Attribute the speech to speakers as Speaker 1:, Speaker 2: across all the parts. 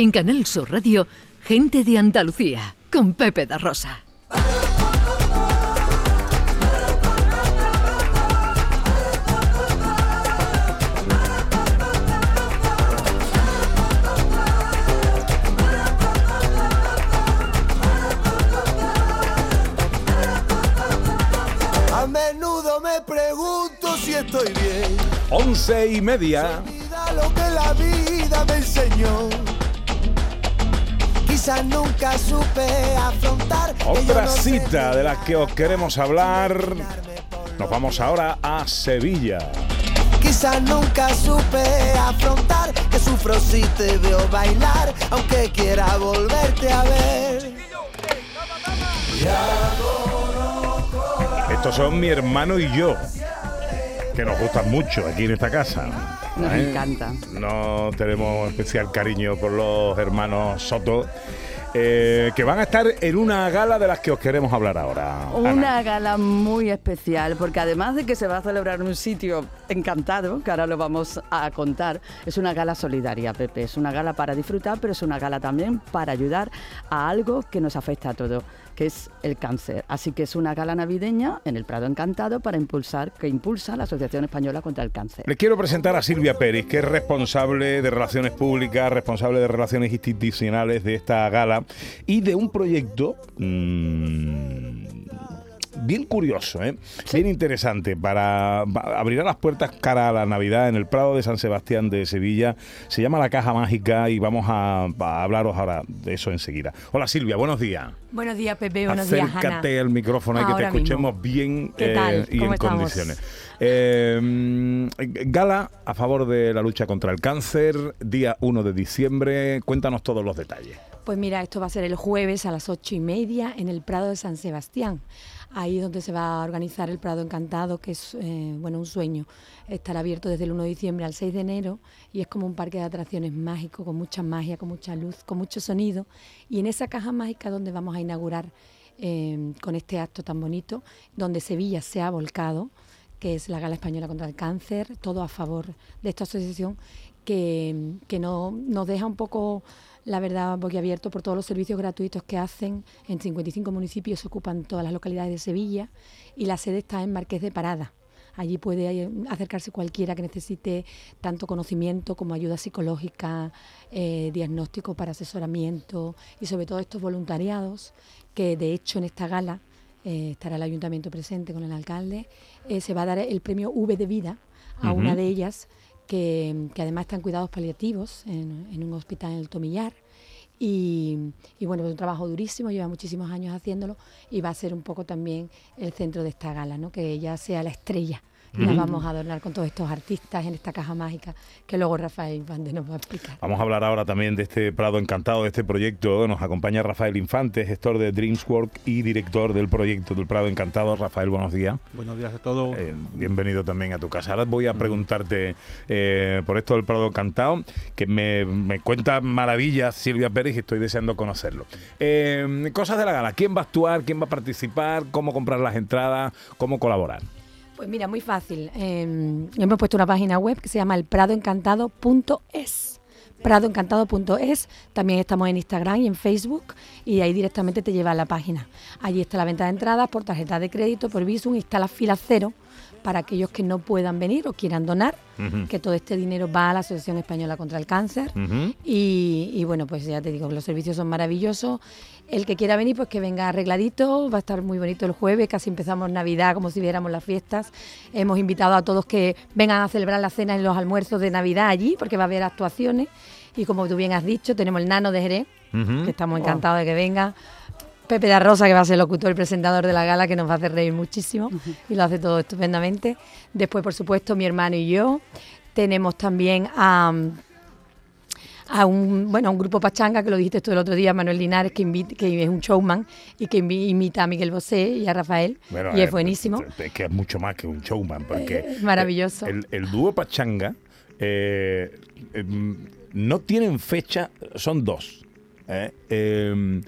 Speaker 1: En Canal Sur Radio, Gente de Andalucía, con Pepe da Rosa.
Speaker 2: A menudo me pregunto si estoy bien.
Speaker 3: Once y media.
Speaker 2: Lo que la vida me enseñó. Quizás nunca supe afrontar.
Speaker 3: Otra
Speaker 2: no
Speaker 3: cita de la que os queremos hablar. Nos vamos ahora a Sevilla.
Speaker 2: Quizás nunca supe afrontar que sufro si te veo bailar, aunque quiera volverte a ver.
Speaker 3: Estos son mi hermano y yo, que nos gustan mucho aquí en esta casa.
Speaker 4: Nos
Speaker 3: ¿eh?
Speaker 4: encanta.
Speaker 3: No tenemos especial cariño por los hermanos Soto, eh, que van a estar en una gala de las que os queremos hablar ahora.
Speaker 4: Una gala muy especial, porque además de que se va a celebrar en un sitio encantado, que ahora lo vamos a contar, es una gala solidaria, Pepe. Es una gala para disfrutar, pero es una gala también para ayudar a algo que nos afecta a todos, que es el cáncer. Así que es una gala navideña en el Prado Encantado para impulsar, que impulsa la Asociación Española contra el Cáncer.
Speaker 3: Les quiero presentar a Silvia Pérez, que es responsable de Relaciones Públicas, responsable de Relaciones Institucionales de esta gala y de un proyecto mm, bien curioso, ¿eh? bien interesante, para abrirá las puertas cara a la Navidad en el Prado de San Sebastián de Sevilla. Se llama La Caja Mágica y vamos a, a hablaros ahora de eso enseguida. Hola Silvia, buenos días.
Speaker 5: Buenos días, Pepe. Buenos días, Ana.
Speaker 3: Acércate al micrófono y que te
Speaker 5: mismo.
Speaker 3: escuchemos bien
Speaker 5: ¿Qué
Speaker 3: eh, y
Speaker 5: ¿Cómo
Speaker 3: en
Speaker 5: estamos?
Speaker 3: condiciones. Mm, gala a favor de la lucha contra el cáncer, día 1 de diciembre. Cuéntanos todos los detalles.
Speaker 5: Pues mira, esto va a ser el jueves a las ocho y media en el Prado de San Sebastián. Ahí es donde se va a organizar el Prado Encantado, que es eh, bueno un sueño. Estará abierto desde el 1 de diciembre al 6 de enero y es como un parque de atracciones mágico, con mucha magia, con mucha luz, con mucho sonido. Y en esa caja mágica donde vamos a inaugurar eh, con este acto tan bonito, donde Sevilla se ha volcado, que es la Gala Española contra el Cáncer, todo a favor de esta asociación que, que no, nos deja un poco, la verdad, boquiabierto por todos los servicios gratuitos que hacen. En 55 municipios se ocupan todas las localidades de Sevilla y la sede está en Marqués de Parada. Allí puede eh, acercarse cualquiera que necesite tanto conocimiento como ayuda psicológica, eh, diagnóstico para asesoramiento y sobre todo estos voluntariados que de hecho en esta gala eh, estará el ayuntamiento presente con el alcalde, eh, se va a dar el premio V de vida a una de ellas que, que además está en cuidados paliativos en, en un hospital en el Tomillar. Y, y bueno, es un trabajo durísimo, lleva muchísimos años haciéndolo y va a ser un poco también el centro de esta gala, ¿no? que ella sea la estrella. Y la vamos a adornar con todos estos artistas en esta caja mágica que luego Rafael Vande nos va a explicar.
Speaker 3: Vamos a hablar ahora también de este Prado Encantado, de este proyecto. Nos acompaña Rafael Infante, gestor de Dreamswork y director del proyecto del Prado Encantado. Rafael, buenos días.
Speaker 6: Buenos días a todos.
Speaker 3: Eh, bienvenido también a tu casa. Ahora voy a preguntarte eh, por esto del Prado Encantado, que me, me cuenta maravillas Silvia Pérez y estoy deseando conocerlo. Eh, cosas de la gala. ¿Quién va a actuar? ¿Quién va a participar? ¿Cómo comprar las entradas? ¿Cómo colaborar?
Speaker 5: Pues mira, muy fácil. Eh, hemos puesto una página web que se llama el pradoencantado.es. También estamos en Instagram y en Facebook y ahí directamente te lleva a la página. Allí está la venta de entradas por tarjeta de crédito, por Visum está la fila cero para aquellos que no puedan venir o quieran donar, que todo este dinero va a la Asociación Española contra el Cáncer. Y, y bueno, pues ya te digo, los servicios son maravillosos. El que quiera venir, pues que venga arregladito, va a estar muy bonito el jueves, casi empezamos Navidad como si viéramos las fiestas. Hemos invitado a todos que vengan a celebrar la cena y los almuerzos de Navidad allí, porque va a haber actuaciones. Y como tú bien has dicho, tenemos el nano de Jerez, que estamos encantados de que venga. Pepe de Rosa, que va a ser el locutor y presentador de la gala, que nos va a hacer reír muchísimo y lo hace todo estupendamente. Después, por supuesto, mi hermano y yo. Tenemos también a, a un bueno a un grupo pachanga que lo dijiste tú el otro día Manuel Linares que invita, que es un showman y que imita a Miguel Bosé y a Rafael
Speaker 3: Bueno,
Speaker 5: y
Speaker 3: eh,
Speaker 5: es buenísimo
Speaker 3: Es que es mucho más que un showman, porque
Speaker 5: Eh, maravilloso.
Speaker 3: El, el dúo Pachanga eh, em, no tienen fecha, son dos. ¿eh? Em,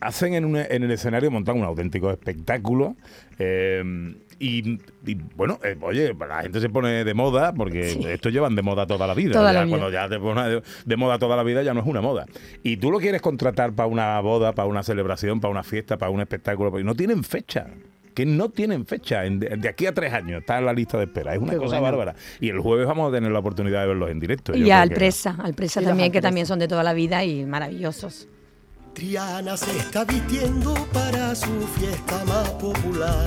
Speaker 3: hacen en, un- en el escenario, montan un auténtico espectáculo. eh, y, y, bueno, eh, oye, la gente se pone de moda porque esto llevan de moda toda la vida.
Speaker 5: Toda
Speaker 3: Ya
Speaker 5: la vida.
Speaker 3: Cuando ya te pones de, de moda toda la vida ya no es una moda. Y tú lo quieres contratar para una boda, para una celebración, para una fiesta, para un espectáculo, y no tienen fecha. Que no tienen fecha. En- de, aquí a tres años está en la lista de espera. Es una
Speaker 4: Qué
Speaker 3: cosa
Speaker 4: bueno.
Speaker 3: bárbara. Y el jueves vamos a tener la oportunidad de verlos en directo.
Speaker 5: Y
Speaker 3: creo
Speaker 5: al
Speaker 3: que-
Speaker 5: presa, al presa
Speaker 4: Y los
Speaker 5: también, que
Speaker 4: Alpresa.
Speaker 5: también son de toda la vida y maravillosos.
Speaker 2: Triana se está vistiendo para su fiesta más popular.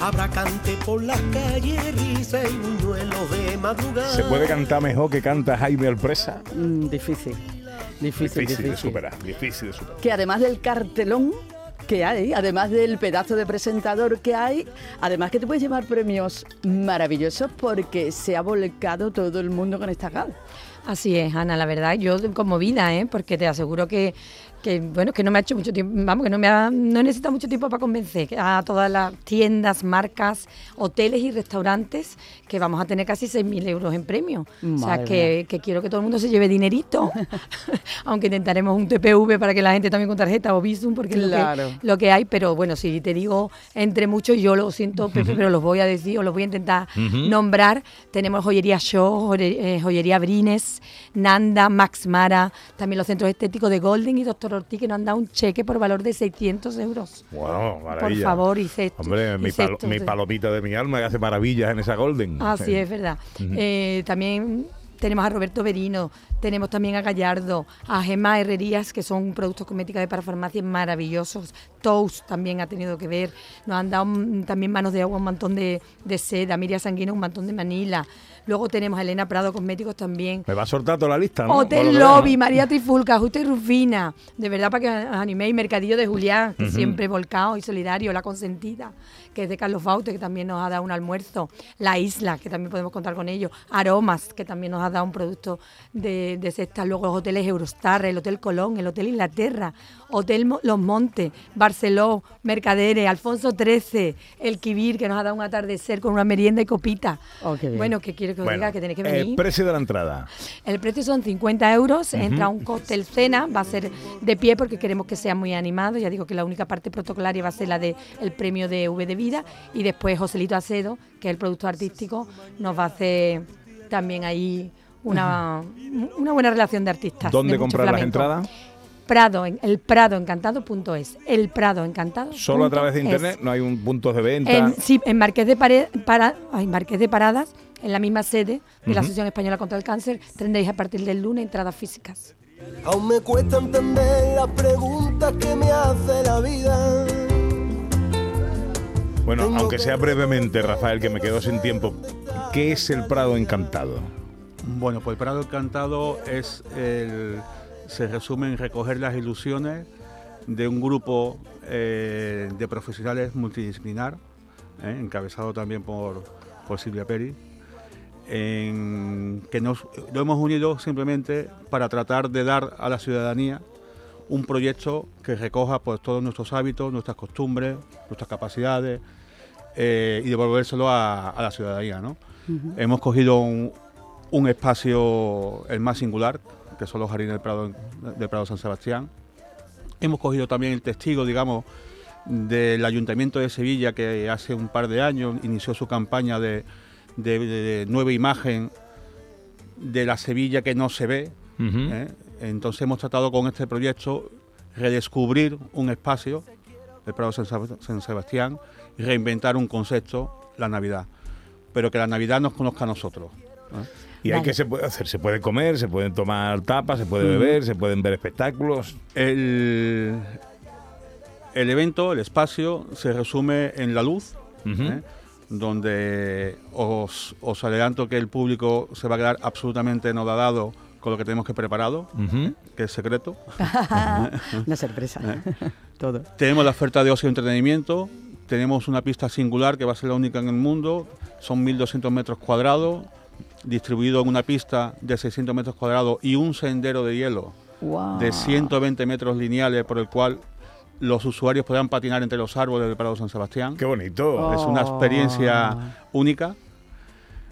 Speaker 2: Habrá cante por las calles, risa y buñuelos de madrugada.
Speaker 3: ¿Se puede cantar mejor que canta Jaime Alpresa?
Speaker 4: Mm, difícil, difícil,
Speaker 3: Difícil de
Speaker 4: difícil.
Speaker 3: superar, difícil de superar.
Speaker 4: Que además del cartelón que hay, además del pedazo de presentador que hay, además que te puedes llevar premios maravillosos porque se ha volcado todo el mundo con esta gala.
Speaker 5: Así es, Ana, la verdad, yo conmovida, ¿eh? porque te aseguro que, que, bueno, que no me ha hecho mucho tiempo, vamos, que no me ha, no he necesitado mucho tiempo para convencer a todas las tiendas, marcas, hoteles y restaurantes que vamos a tener casi 6.000 euros en premio. o sea, que, que quiero que todo el mundo se lleve dinerito, aunque intentaremos un TPV para que la gente también con tarjeta o Visum, porque es lo que- lo que hay, pero bueno, si te digo entre muchos, yo lo siento, Pepe, pero los voy a decir o los voy a intentar nombrar. Tenemos Joyería Show, eh, Joyería Brines, Nanda, Max Mara, también los centros estéticos de Golden y Doctor Ortiz, que nos han dado un cheque por valor de 600 euros.
Speaker 3: Wow,
Speaker 5: Por
Speaker 3: maravilla.
Speaker 5: favor, y cesto-
Speaker 3: Hombre,
Speaker 5: y
Speaker 3: mi, palo-
Speaker 5: cestos
Speaker 3: mi palomita de mi alma que hace maravillas en esa Golden.
Speaker 5: Así es, verdad. Eh, también tenemos a Roberto Berino, tenemos también a Gallardo, a Gemma Herrerías, que son productos cosméticos de parafarmacia maravillosos. Toast también ha tenido que ver. Nos han dado mm, también manos de agua, un montón de, de seda. Miriam Sanguino, un montón de Manila. Luego tenemos a Elena Prado Cosméticos también.
Speaker 3: Me va a soltar toda la lista, ¿no?
Speaker 5: Hotel Lobby. María Trifulca, Justa y Rufina. De verdad, para que os animéis. Mercadillo de Julián, que siempre volcado y solidario. La Consentida, que es de Carlos Baute, que también nos ha dado un almuerzo. La Isla, que también podemos contar con ellos. Aromas, que también nos ha dado un producto de, de cesta. Luego los hoteles Eurostar, el Hotel Colón, el Hotel Inglaterra, Hotel Mo- Los Montes, Barceló, Mercaderes, Alfonso XIII, el Kibir, que nos ha dado un atardecer con una merienda y copita.
Speaker 4: Oh,
Speaker 5: bueno, que quiero que os
Speaker 3: Bueno,
Speaker 5: diga que tenéis que venir.
Speaker 3: El precio de la entrada.
Speaker 5: El precio son 50 euros, entra un cóctel cena, va a ser de pie porque queremos que sea muy animado, ya digo que la única parte protocolaria va a ser la del el premio de V de vida y después Joselito Acedo, que es el productor artístico, nos va a hacer también ahí una, una buena relación de artistas.
Speaker 3: ¿Dónde
Speaker 5: de
Speaker 3: comprar las entradas?
Speaker 5: Prado, el pradoencantado.es, el Prado Encantado.
Speaker 3: Solo a través de internet, no hay un punto de venta.
Speaker 5: En, sí, en Marqués de, Pare- para, ay, Marqués de Paradas, en la misma sede de la Asociación Española contra el Cáncer, tendréis a partir del lunes entradas físicas.
Speaker 2: Aún me cuesta entender las preguntas que me hace la vida.
Speaker 3: Bueno, aunque sea brevemente, Rafael, que me quedo sin tiempo, ¿qué es el Prado Encantado?
Speaker 6: Bueno, pues el Prado Encantado es el, se resume en recoger las ilusiones de un grupo eh, de profesionales multidisciplinar, eh, encabezado también por, por Silvia Peri, en que nos lo hemos unido simplemente para tratar de dar a la ciudadanía un proyecto que recoja pues, todos nuestros hábitos, nuestras costumbres, nuestras capacidades eh, y devolvérselo a, a la ciudadanía. ¿no? Hemos cogido un, un espacio el más singular, que son los jardines del Prado, del Prado San Sebastián. Hemos cogido también el testigo, digamos, del Ayuntamiento de Sevilla, que hace un par de años inició su campaña de, de- de nueva imagen de la Sevilla que no se ve. ¿eh? Entonces hemos tratado con este proyecto redescubrir un espacio, el Prado San Sebastián, y reinventar un concepto, la Navidad. Pero que la Navidad nos conozca a nosotros. ¿Eh?
Speaker 3: ¿Y hay
Speaker 5: Vale.
Speaker 3: que se puede hacer? Se puede comer, se pueden tomar tapas, se puede beber, se pueden ver espectáculos.
Speaker 6: El, el evento, el espacio, se resume en la luz. ¿eh? donde os, os adelanto que el público se va a quedar absolutamente nodadado con lo que tenemos que preparado, que es secreto.
Speaker 4: Una sorpresa. Todo.
Speaker 6: Tenemos la oferta de ocio y entretenimiento, tenemos una pista singular que va a ser la única en el mundo, son 1.200 metros cuadrados, distribuido en una pista de 600 metros cuadrados y un sendero de hielo
Speaker 4: Wow.
Speaker 6: de 120 metros lineales por el cual los usuarios podrán patinar entre los árboles del Prado San Sebastián.
Speaker 3: Qué bonito.
Speaker 4: Oh.
Speaker 6: Es una experiencia única.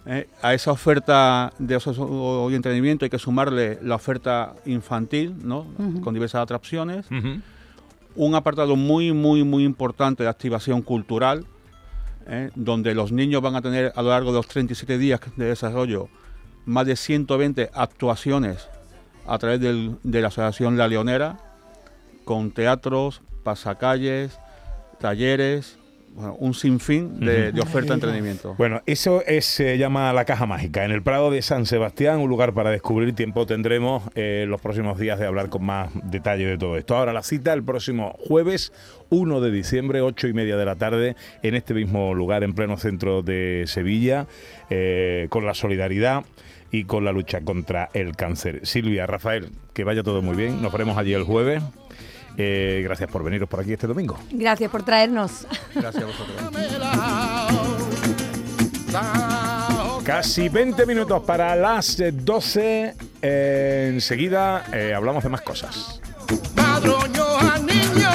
Speaker 6: Eh, a esa oferta de y entretenimiento hay que sumarle la oferta infantil, ¿no? con diversas atracciones. Un apartado muy, muy, muy importante de activación cultural, ¿eh? donde los niños van a tener a lo largo de los 37 días de desarrollo más de 120 actuaciones a través de la Asociación La Leonera, con teatros, pasacalles, talleres, bueno, un sinfín de, de oferta de entretenimiento.
Speaker 3: Bueno, eso es, se llama la caja mágica. En el Prado de San Sebastián, un lugar para descubrir. Tiempo tendremos eh, los próximos días de hablar con más detalle de todo esto. Ahora la cita el próximo jueves 1 de diciembre, 8 y media de la tarde, en este mismo lugar, en pleno centro de Sevilla, eh, con la solidaridad y con la lucha contra el cáncer. Silvia, Rafael, que vaya todo muy bien. Nos veremos allí el jueves. Eh, gracias por veniros por aquí este domingo.
Speaker 5: Gracias por traernos.
Speaker 6: Gracias a vosotros.
Speaker 3: Casi 20 minutos para las eh, 12. Eh, enseguida eh, hablamos de más cosas.
Speaker 2: Madroño al niño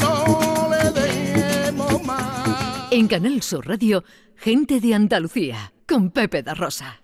Speaker 2: no le demos más.
Speaker 1: En Canal Sur Radio, gente de Andalucía, con Pepe da Rosa.